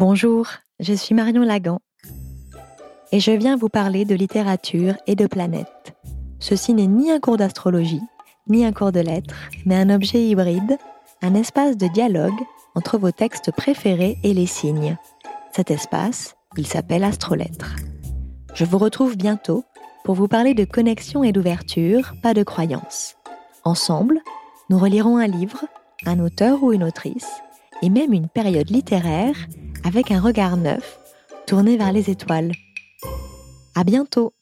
Bonjour, je suis Marion Lagan et je viens vous parler de littérature et de planètes. Ceci n'est ni un cours d'astrologie, ni un cours de lettres, mais un objet hybride, un espace de dialogue entre vos textes préférés et les signes. Cet espace, il s'appelle Astrolettres. Je vous retrouve bientôt pour vous parler de connexion et d'ouverture, pas de croyance. Ensemble, nous relirons un livre, un auteur ou une autrice, et même une période littéraire avec un regard neuf tourné vers les étoiles. À bientôt!